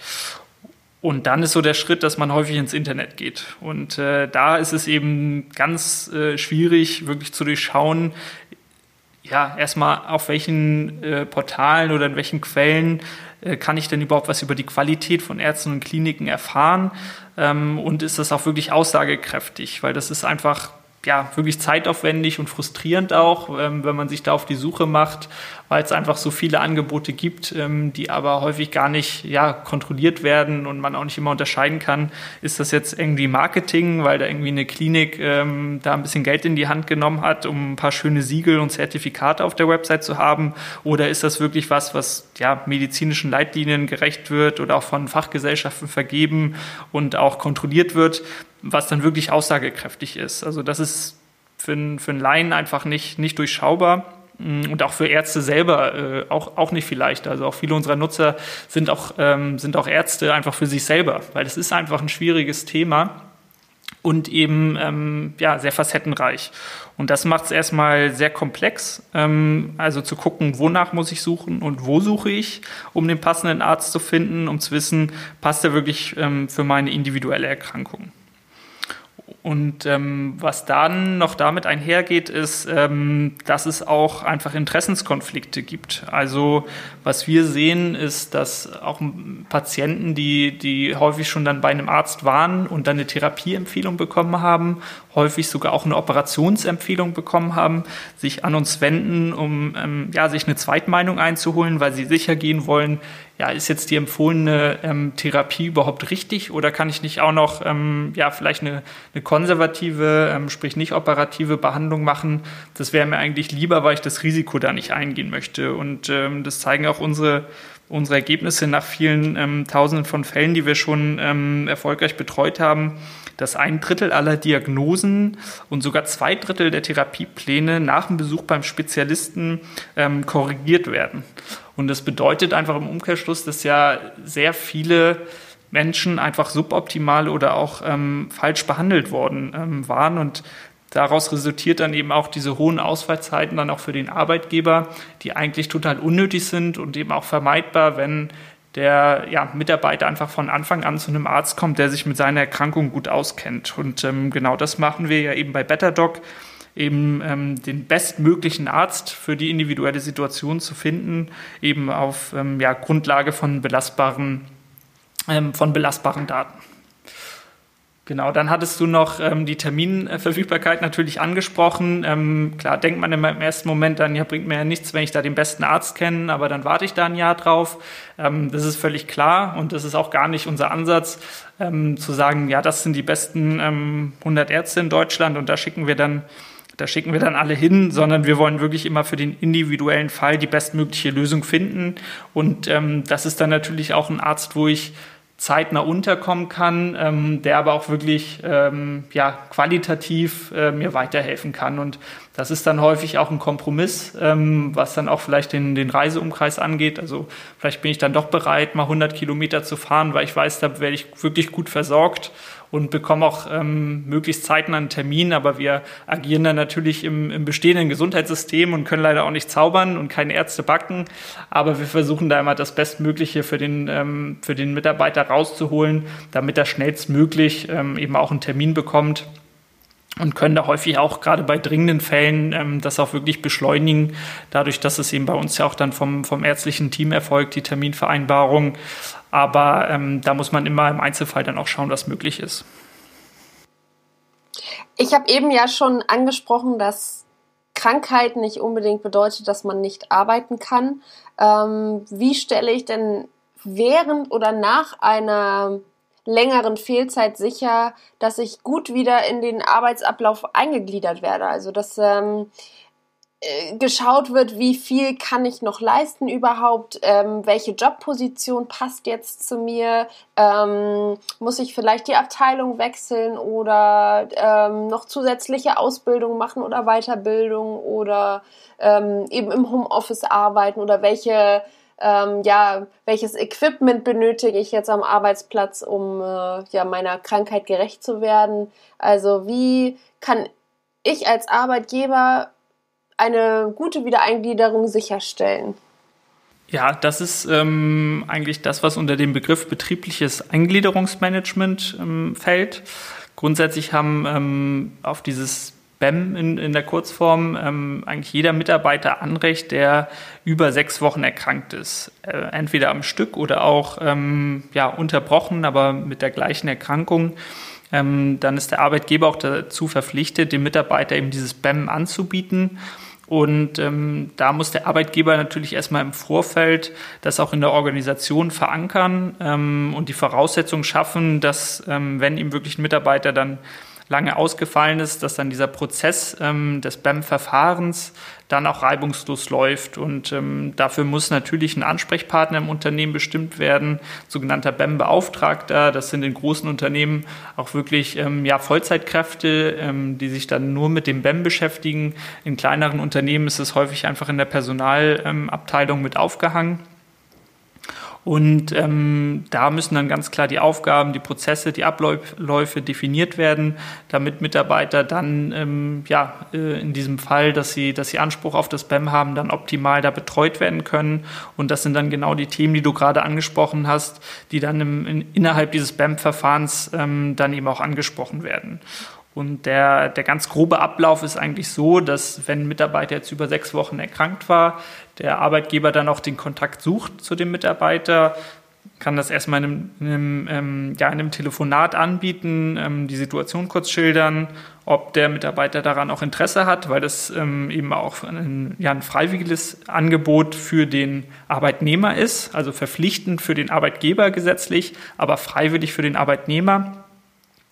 S1: Und dann ist so der Schritt, dass man häufig ins Internet geht. Und äh, da ist es eben ganz äh, schwierig, wirklich zu durchschauen, ja, erstmal auf welchen äh, Portalen oder in welchen Quellen äh, kann ich denn überhaupt was über die Qualität von Ärzten und Kliniken erfahren? Ähm, und ist das auch wirklich aussagekräftig? Weil das ist einfach ja, wirklich zeitaufwendig und frustrierend auch, ähm, wenn man sich da auf die Suche macht, weil es einfach so viele Angebote gibt, ähm, die aber häufig gar nicht ja, kontrolliert werden und man auch nicht immer unterscheiden kann, ist das jetzt irgendwie Marketing, weil da irgendwie eine Klinik ähm, da ein bisschen Geld in die Hand genommen hat, um ein paar schöne Siegel und Zertifikate auf der Website zu haben, oder ist das wirklich was, was ja, medizinischen Leitlinien gerecht wird oder auch von Fachgesellschaften vergeben und auch kontrolliert wird was dann wirklich aussagekräftig ist. Also das ist für, einen, für einen Laien einfach nicht, nicht durchschaubar und auch für Ärzte selber äh, auch, auch nicht vielleicht. Also auch viele unserer Nutzer sind auch, ähm, sind auch Ärzte einfach für sich selber, weil es ist einfach ein schwieriges Thema und eben ähm, ja, sehr facettenreich. Und das macht es erstmal sehr komplex, ähm, also zu gucken, wonach muss ich suchen und wo suche ich, um den passenden Arzt zu finden, um zu wissen, passt er wirklich ähm, für meine individuelle Erkrankung. Und ähm, was dann noch damit einhergeht, ist, ähm, dass es auch einfach Interessenskonflikte gibt. Also was wir sehen, ist, dass auch Patienten, die, die häufig schon dann bei einem Arzt waren und dann eine Therapieempfehlung bekommen haben, häufig sogar auch eine Operationsempfehlung bekommen haben, sich an uns wenden, um ähm, ja, sich eine Zweitmeinung einzuholen, weil sie sicher gehen wollen, ja, ist jetzt die empfohlene ähm, Therapie überhaupt richtig oder kann ich nicht auch noch ähm, ja, vielleicht eine, eine konservative, ähm, sprich nicht operative Behandlung machen? Das wäre mir eigentlich lieber, weil ich das Risiko da nicht eingehen möchte. Und ähm, das zeigen auch unsere unsere Ergebnisse nach vielen ähm, Tausenden von Fällen, die wir schon ähm, erfolgreich betreut haben, dass ein Drittel aller Diagnosen und sogar zwei Drittel der Therapiepläne nach dem Besuch beim Spezialisten ähm, korrigiert werden. Und das bedeutet einfach im Umkehrschluss, dass ja sehr viele Menschen einfach suboptimal oder auch ähm, falsch behandelt worden ähm, waren. Und daraus resultiert dann eben auch diese hohen Ausfallzeiten dann auch für den Arbeitgeber, die eigentlich total unnötig sind und eben auch vermeidbar, wenn der ja, Mitarbeiter einfach von Anfang an zu einem Arzt kommt, der sich mit seiner Erkrankung gut auskennt. Und ähm, genau das machen wir ja eben bei BetterDoc, eben ähm, den bestmöglichen Arzt für die individuelle Situation zu finden, eben auf ähm, ja, Grundlage von belastbaren, ähm, von belastbaren Daten. Genau, dann hattest du noch ähm, die Terminverfügbarkeit natürlich angesprochen. Ähm, klar, denkt man im ersten Moment dann, ja, bringt mir ja nichts, wenn ich da den besten Arzt kenne, aber dann warte ich da ein Jahr drauf. Ähm, das ist völlig klar und das ist auch gar nicht unser Ansatz, ähm, zu sagen, ja, das sind die besten ähm, 100 Ärzte in Deutschland und da schicken wir dann da schicken wir dann alle hin, sondern wir wollen wirklich immer für den individuellen Fall die bestmögliche Lösung finden. Und ähm, das ist dann natürlich auch ein Arzt, wo ich zeitnah unterkommen kann, ähm, der aber auch wirklich ähm, ja, qualitativ äh, mir weiterhelfen kann. Und das ist dann häufig auch ein Kompromiss, ähm, was dann auch vielleicht den, den Reiseumkreis angeht. Also vielleicht bin ich dann doch bereit, mal 100 Kilometer zu fahren, weil ich weiß, da werde ich wirklich gut versorgt und bekommen auch ähm, möglichst zeitnah einen Termin. Aber wir agieren dann natürlich im, im bestehenden Gesundheitssystem und können leider auch nicht zaubern und keine Ärzte backen. Aber wir versuchen da immer das Bestmögliche für den, ähm, für den Mitarbeiter rauszuholen, damit er schnellstmöglich ähm, eben auch einen Termin bekommt und können da häufig auch gerade bei dringenden Fällen ähm, das auch wirklich beschleunigen, dadurch, dass es eben bei uns ja auch dann vom, vom ärztlichen Team erfolgt, die Terminvereinbarung. Aber ähm, da muss man immer im Einzelfall dann auch schauen, was möglich ist.
S2: Ich habe eben ja schon angesprochen, dass Krankheit nicht unbedingt bedeutet, dass man nicht arbeiten kann. Ähm, wie stelle ich denn während oder nach einer längeren Fehlzeit sicher, dass ich gut wieder in den Arbeitsablauf eingegliedert werde? Also dass ähm, äh, geschaut wird, wie viel kann ich noch leisten überhaupt, ähm, welche Jobposition passt jetzt zu mir, ähm, muss ich vielleicht die Abteilung wechseln oder ähm, noch zusätzliche Ausbildung machen oder Weiterbildung oder ähm, eben im Homeoffice arbeiten oder welche ähm, ja, welches Equipment benötige ich jetzt am Arbeitsplatz, um äh, ja meiner Krankheit gerecht zu werden? Also wie kann ich als Arbeitgeber eine gute Wiedereingliederung sicherstellen?
S1: Ja, das ist ähm, eigentlich das, was unter dem Begriff betriebliches Eingliederungsmanagement ähm, fällt. Grundsätzlich haben ähm, auf dieses BEM in, in der Kurzform ähm, eigentlich jeder Mitarbeiter Anrecht, der über sechs Wochen erkrankt ist. Äh, entweder am Stück oder auch ähm, ja, unterbrochen, aber mit der gleichen Erkrankung. Ähm, dann ist der Arbeitgeber auch dazu verpflichtet, dem Mitarbeiter eben dieses BEM anzubieten. Und ähm, da muss der Arbeitgeber natürlich erstmal im Vorfeld das auch in der Organisation verankern ähm, und die Voraussetzungen schaffen, dass, ähm, wenn ihm wirklich ein Mitarbeiter dann lange ausgefallen ist, dass dann dieser Prozess ähm, des BEM-Verfahrens dann auch reibungslos läuft. Und ähm, dafür muss natürlich ein Ansprechpartner im Unternehmen bestimmt werden, sogenannter BEM-Beauftragter. Das sind in großen Unternehmen auch wirklich ähm, ja, Vollzeitkräfte, ähm, die sich dann nur mit dem BEM beschäftigen. In kleineren Unternehmen ist es häufig einfach in der Personalabteilung mit aufgehangen. Und ähm, da müssen dann ganz klar die Aufgaben, die Prozesse, die Abläufe definiert werden, damit Mitarbeiter dann ähm, ja äh, in diesem Fall, dass sie, dass sie Anspruch auf das BEM haben, dann optimal da betreut werden können. Und das sind dann genau die Themen, die du gerade angesprochen hast, die dann im, in, innerhalb dieses BEM-Verfahrens ähm, dann eben auch angesprochen werden. Und der, der ganz grobe Ablauf ist eigentlich so, dass wenn ein Mitarbeiter jetzt über sechs Wochen erkrankt war, der Arbeitgeber dann auch den Kontakt sucht zu dem Mitarbeiter, kann das erstmal in einem, in ähm, ja, in einem Telefonat anbieten, ähm, die Situation kurz schildern, ob der Mitarbeiter daran auch Interesse hat, weil das ähm, eben auch ein, ja, ein freiwilliges Angebot für den Arbeitnehmer ist, also verpflichtend für den Arbeitgeber gesetzlich, aber freiwillig für den Arbeitnehmer.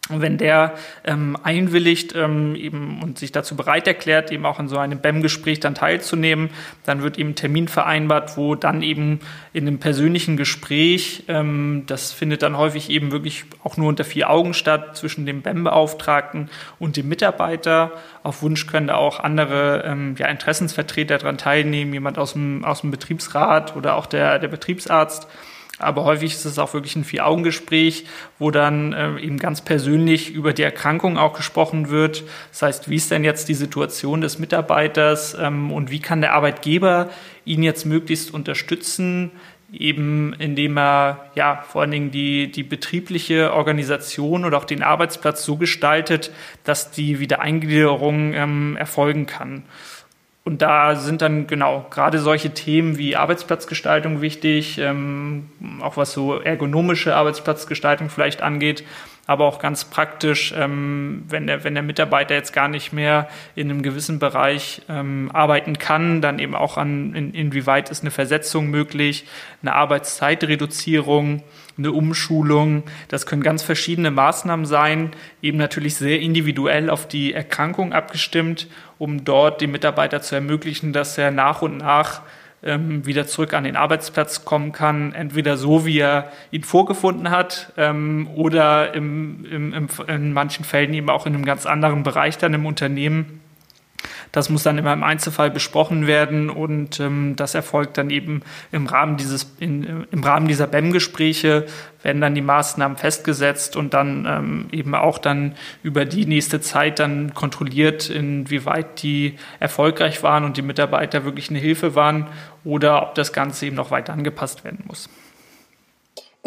S1: Wenn der ähm, einwilligt ähm, eben und sich dazu bereit erklärt, eben auch an so einem BEM-Gespräch dann teilzunehmen, dann wird eben ein Termin vereinbart, wo dann eben in einem persönlichen Gespräch, ähm, das findet dann häufig eben wirklich auch nur unter vier Augen statt, zwischen dem BEM-Beauftragten und dem Mitarbeiter. Auf Wunsch können da auch andere ähm, ja, Interessensvertreter daran teilnehmen, jemand aus dem, aus dem Betriebsrat oder auch der, der Betriebsarzt. Aber häufig ist es auch wirklich ein Vier-Augen-Gespräch, wo dann äh, eben ganz persönlich über die Erkrankung auch gesprochen wird. Das heißt, wie ist denn jetzt die Situation des Mitarbeiters ähm, und wie kann der Arbeitgeber ihn jetzt möglichst unterstützen, eben indem er ja vor allen Dingen die, die betriebliche Organisation oder auch den Arbeitsplatz so gestaltet, dass die Wiedereingliederung ähm, erfolgen kann. Und da sind dann genau gerade solche Themen wie Arbeitsplatzgestaltung wichtig, ähm, auch was so ergonomische Arbeitsplatzgestaltung vielleicht angeht, aber auch ganz praktisch, ähm, wenn, der, wenn der Mitarbeiter jetzt gar nicht mehr in einem gewissen Bereich ähm, arbeiten kann, dann eben auch an, in, inwieweit ist eine Versetzung möglich, eine Arbeitszeitreduzierung, eine Umschulung. Das können ganz verschiedene Maßnahmen sein, eben natürlich sehr individuell auf die Erkrankung abgestimmt, um dort dem Mitarbeiter zu ermöglichen, dass er nach und nach ähm, wieder zurück an den Arbeitsplatz kommen kann, entweder so, wie er ihn vorgefunden hat, ähm, oder im, im, im, in manchen Fällen eben auch in einem ganz anderen Bereich dann im Unternehmen das muss dann immer im Einzelfall besprochen werden und ähm, das erfolgt dann eben im Rahmen dieses in, im Rahmen dieser BEM-Gespräche werden dann die Maßnahmen festgesetzt und dann ähm, eben auch dann über die nächste Zeit dann kontrolliert, inwieweit die erfolgreich waren und die Mitarbeiter wirklich eine Hilfe waren oder ob das Ganze eben noch weiter angepasst werden muss.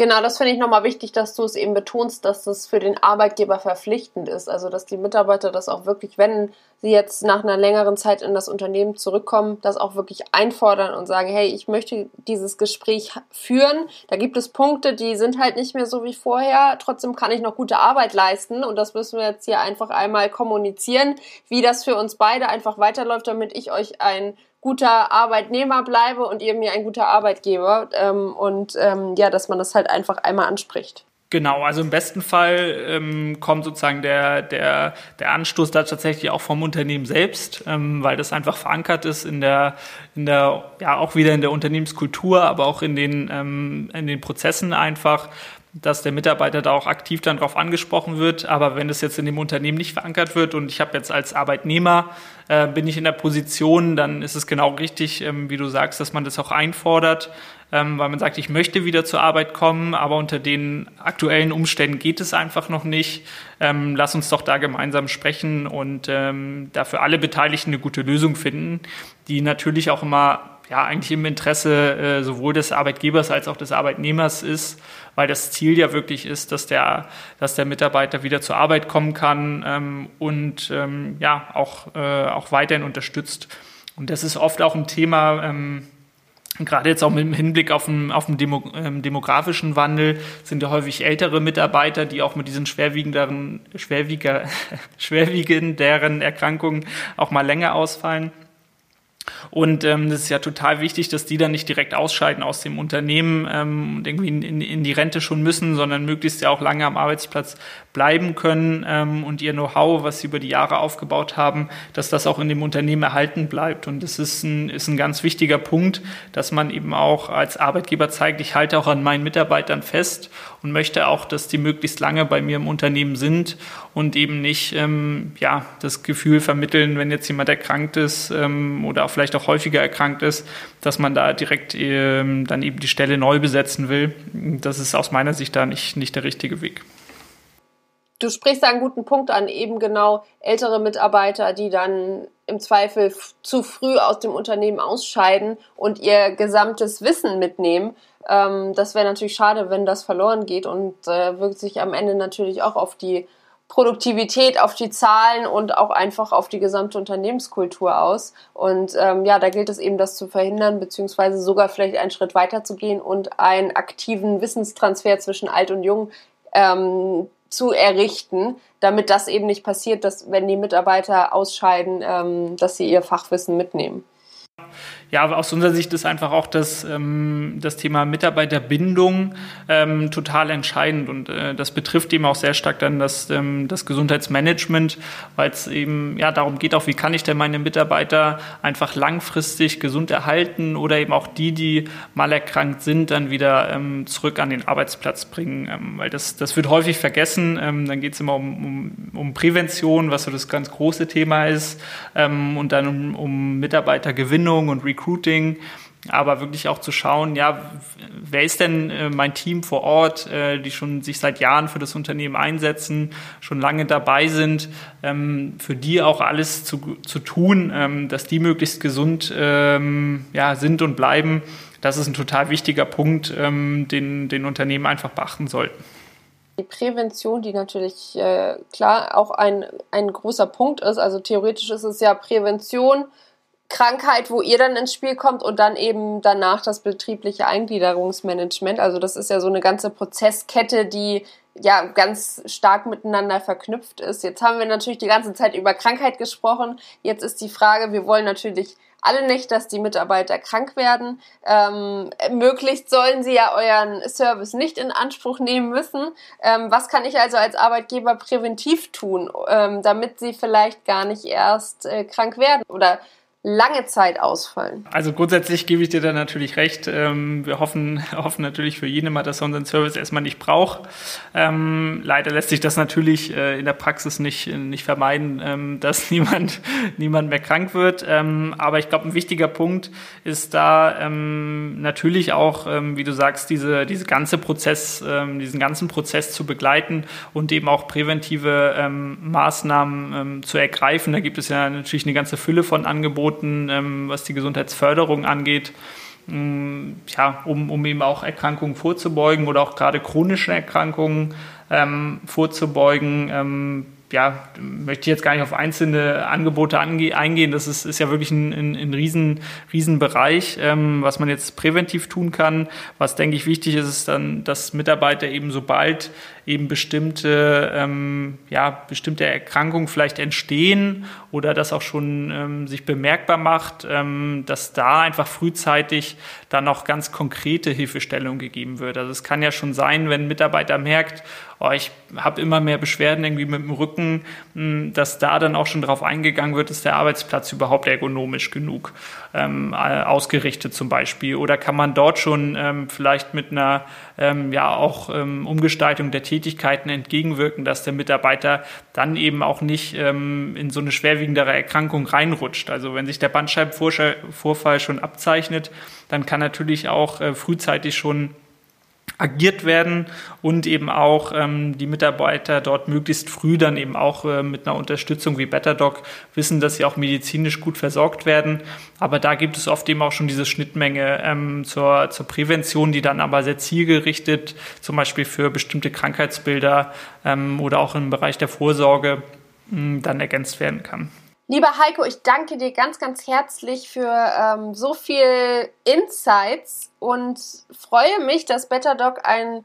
S2: Genau, das finde ich nochmal wichtig, dass du es eben betonst, dass das für den Arbeitgeber verpflichtend ist. Also, dass die Mitarbeiter das auch wirklich, wenn sie jetzt nach einer längeren Zeit in das Unternehmen zurückkommen, das auch wirklich einfordern und sagen, hey, ich möchte dieses Gespräch führen. Da gibt es Punkte, die sind halt nicht mehr so wie vorher. Trotzdem kann ich noch gute Arbeit leisten. Und das müssen wir jetzt hier einfach einmal kommunizieren, wie das für uns beide einfach weiterläuft, damit ich euch ein guter Arbeitnehmer bleibe und ihr mir ein guter Arbeitgeber. Ähm, und ähm, ja, dass man das halt einfach einmal anspricht.
S1: Genau, also im besten Fall ähm, kommt sozusagen der, der, der Anstoß da tatsächlich auch vom Unternehmen selbst, ähm, weil das einfach verankert ist in der, in der, ja auch wieder in der Unternehmenskultur, aber auch in den, ähm, in den Prozessen einfach, dass der Mitarbeiter da auch aktiv dann darauf angesprochen wird. Aber wenn das jetzt in dem Unternehmen nicht verankert wird und ich habe jetzt als Arbeitnehmer äh, bin ich in der Position, dann ist es genau richtig, ähm, wie du sagst, dass man das auch einfordert, ähm, weil man sagt, ich möchte wieder zur Arbeit kommen, aber unter den aktuellen Umständen geht es einfach noch nicht. Ähm, lass uns doch da gemeinsam sprechen und ähm, dafür alle Beteiligten eine gute Lösung finden, die natürlich auch immer ja eigentlich im Interesse äh, sowohl des Arbeitgebers als auch des Arbeitnehmers ist, weil das Ziel ja wirklich ist, dass der, dass der Mitarbeiter wieder zur Arbeit kommen kann ähm, und ähm, ja auch, äh, auch weiterhin unterstützt. Und das ist oft auch ein Thema, ähm, Gerade jetzt auch mit Hinblick auf den, auf den Demo, ähm, demografischen Wandel sind ja häufig ältere Mitarbeiter, die auch mit diesen schwerwiegenderen, schwerwieger, [LAUGHS] schwerwiegenderen Erkrankungen auch mal länger ausfallen. Und ähm, das ist ja total wichtig, dass die dann nicht direkt ausscheiden aus dem Unternehmen ähm, und irgendwie in, in, die Rente schon müssen, sondern möglichst ja auch lange am Arbeitsplatz bleiben können ähm, und ihr Know-how, was sie über die Jahre aufgebaut haben, dass das auch in dem Unternehmen erhalten bleibt. Und das ist ein, ist ein ganz wichtiger Punkt, dass man eben auch als Arbeitgeber zeigt, ich halte auch an meinen Mitarbeitern fest und möchte auch, dass die möglichst lange bei mir im Unternehmen sind und eben nicht ähm, ja, das Gefühl vermitteln, wenn jetzt jemand erkrankt ist ähm, oder auch vielleicht auch häufiger erkrankt ist, dass man da direkt ähm, dann eben die Stelle neu besetzen will. Das ist aus meiner Sicht da nicht, nicht der richtige Weg.
S2: Du sprichst da einen guten Punkt an, eben genau ältere Mitarbeiter, die dann im Zweifel zu früh aus dem Unternehmen ausscheiden und ihr gesamtes Wissen mitnehmen. Ähm, das wäre natürlich schade, wenn das verloren geht und äh, wirkt sich am Ende natürlich auch auf die Produktivität, auf die Zahlen und auch einfach auf die gesamte Unternehmenskultur aus. Und ähm, ja, da gilt es eben, das zu verhindern, beziehungsweise sogar vielleicht einen Schritt weiter zu gehen und einen aktiven Wissenstransfer zwischen Alt und Jung ähm, zu errichten, damit das eben nicht passiert, dass wenn die Mitarbeiter ausscheiden, ähm, dass sie ihr Fachwissen mitnehmen.
S1: Ja, aus unserer Sicht ist einfach auch das, ähm, das Thema Mitarbeiterbindung ähm, total entscheidend. Und äh, das betrifft eben auch sehr stark dann das, ähm, das Gesundheitsmanagement, weil es eben ja darum geht auch, wie kann ich denn meine Mitarbeiter einfach langfristig gesund erhalten oder eben auch die, die mal erkrankt sind, dann wieder ähm, zurück an den Arbeitsplatz bringen, ähm, weil das, das wird häufig vergessen. Ähm, dann geht es immer um, um, um Prävention, was so das ganz große Thema ist. Und dann um, um Mitarbeitergewinnung und Recruiting aber wirklich auch zu schauen, ja, wer ist denn äh, mein Team vor Ort, äh, die schon sich seit Jahren für das Unternehmen einsetzen, schon lange dabei sind, ähm, für die auch alles zu, zu tun, ähm, dass die möglichst gesund ähm, ja, sind und bleiben. Das ist ein total wichtiger Punkt, den, den Unternehmen einfach beachten sollten.
S2: Die Prävention, die natürlich äh, klar auch ein, ein großer Punkt ist, also theoretisch ist es ja Prävention, Krankheit, wo ihr dann ins Spiel kommt und dann eben danach das betriebliche Eingliederungsmanagement. Also das ist ja so eine ganze Prozesskette, die ja ganz stark miteinander verknüpft ist. Jetzt haben wir natürlich die ganze Zeit über Krankheit gesprochen. Jetzt ist die Frage, wir wollen natürlich alle nicht, dass die Mitarbeiter krank werden. Ähm, möglichst sollen sie ja euren Service nicht in Anspruch nehmen müssen. Ähm, was kann ich also als Arbeitgeber präventiv tun, ähm, damit sie vielleicht gar nicht erst äh, krank werden? Oder lange Zeit ausfallen.
S1: Also grundsätzlich gebe ich dir da natürlich recht. Ähm, wir hoffen, [LAUGHS] hoffen natürlich für jeden mal, dass er unseren Service erstmal nicht braucht. Ähm, leider lässt sich das natürlich äh, in der Praxis nicht, nicht vermeiden, ähm, [LAUGHS] dass niemand, niemand mehr krank wird. aber ich glaube, ein wichtiger Punkt ist da natürlich auch, wie du sagst, diese, diese ganze Prozess, diesen ganzen Prozess zu begleiten und eben auch präventive Maßnahmen zu ergreifen. Da gibt es ja natürlich eine ganze Fülle von Angeboten angeboten, ähm, was die Gesundheitsförderung angeht. Ähm, ja, um, um eben auch Erkrankungen vorzubeugen oder auch gerade chronische Erkrankungen ähm, vorzubeugen. Ja, möchte ich jetzt gar nicht auf einzelne Angebote eingehen. Das ist, ist ja wirklich ein, ein, ein riesen, riesen Bereich, ähm, was man jetzt präventiv tun kann. Was, denke ich, wichtig ist, ist dann, dass Mitarbeiter eben sobald eben bestimmte, ähm, ja, bestimmte Erkrankungen vielleicht entstehen oder das auch schon ähm, sich bemerkbar macht, ähm, dass da einfach frühzeitig dann auch ganz konkrete Hilfestellung gegeben wird. Also es kann ja schon sein, wenn ein Mitarbeiter merkt, oh, ich habe immer mehr Beschwerden irgendwie mit dem Rücken, hm, dass da dann auch schon darauf eingegangen wird, ist der Arbeitsplatz überhaupt ergonomisch genug ähm, ausgerichtet zum Beispiel? Oder kann man dort schon ähm, vielleicht mit einer ähm, ja auch ähm, Umgestaltung der Tätigkeiten entgegenwirken, dass der Mitarbeiter dann eben auch nicht ähm, in so eine schwerwiegendere Erkrankung reinrutscht. Also wenn sich der Bandscheibenvorfall schon abzeichnet, dann kann natürlich auch äh, frühzeitig schon agiert werden und eben auch ähm, die Mitarbeiter dort möglichst früh dann eben auch äh, mit einer Unterstützung wie BetterDoc wissen, dass sie auch medizinisch gut versorgt werden. Aber da gibt es oft eben auch schon diese Schnittmenge ähm, zur, zur Prävention, die dann aber sehr zielgerichtet zum Beispiel für bestimmte Krankheitsbilder ähm, oder auch im Bereich der Vorsorge mh, dann ergänzt werden kann.
S2: Lieber Heiko, ich danke dir ganz, ganz herzlich für ähm, so viel Insights und freue mich, dass BetterDoc ein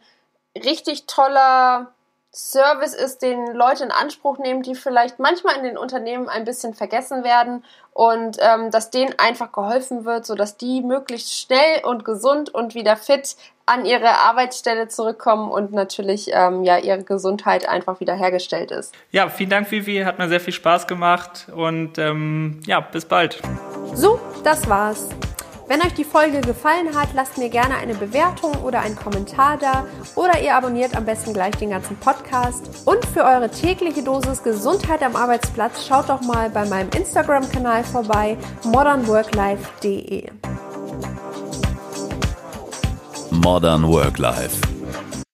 S2: richtig toller Service ist, den Leute in Anspruch nehmen, die vielleicht manchmal in den Unternehmen ein bisschen vergessen werden und ähm, dass denen einfach geholfen wird, sodass die möglichst schnell und gesund und wieder fit an ihre Arbeitsstelle zurückkommen und natürlich ähm, ja ihre Gesundheit einfach wieder hergestellt ist.
S1: Ja, vielen Dank, Vivi, hat mir sehr viel Spaß gemacht und ähm, ja, bis bald.
S4: So, das war's. Wenn euch die Folge gefallen hat, lasst mir gerne eine Bewertung oder einen Kommentar da oder ihr abonniert am besten gleich den ganzen Podcast. Und für eure tägliche Dosis Gesundheit am Arbeitsplatz schaut doch mal bei meinem Instagram-Kanal vorbei modernworklife.de.
S3: Modern Work Life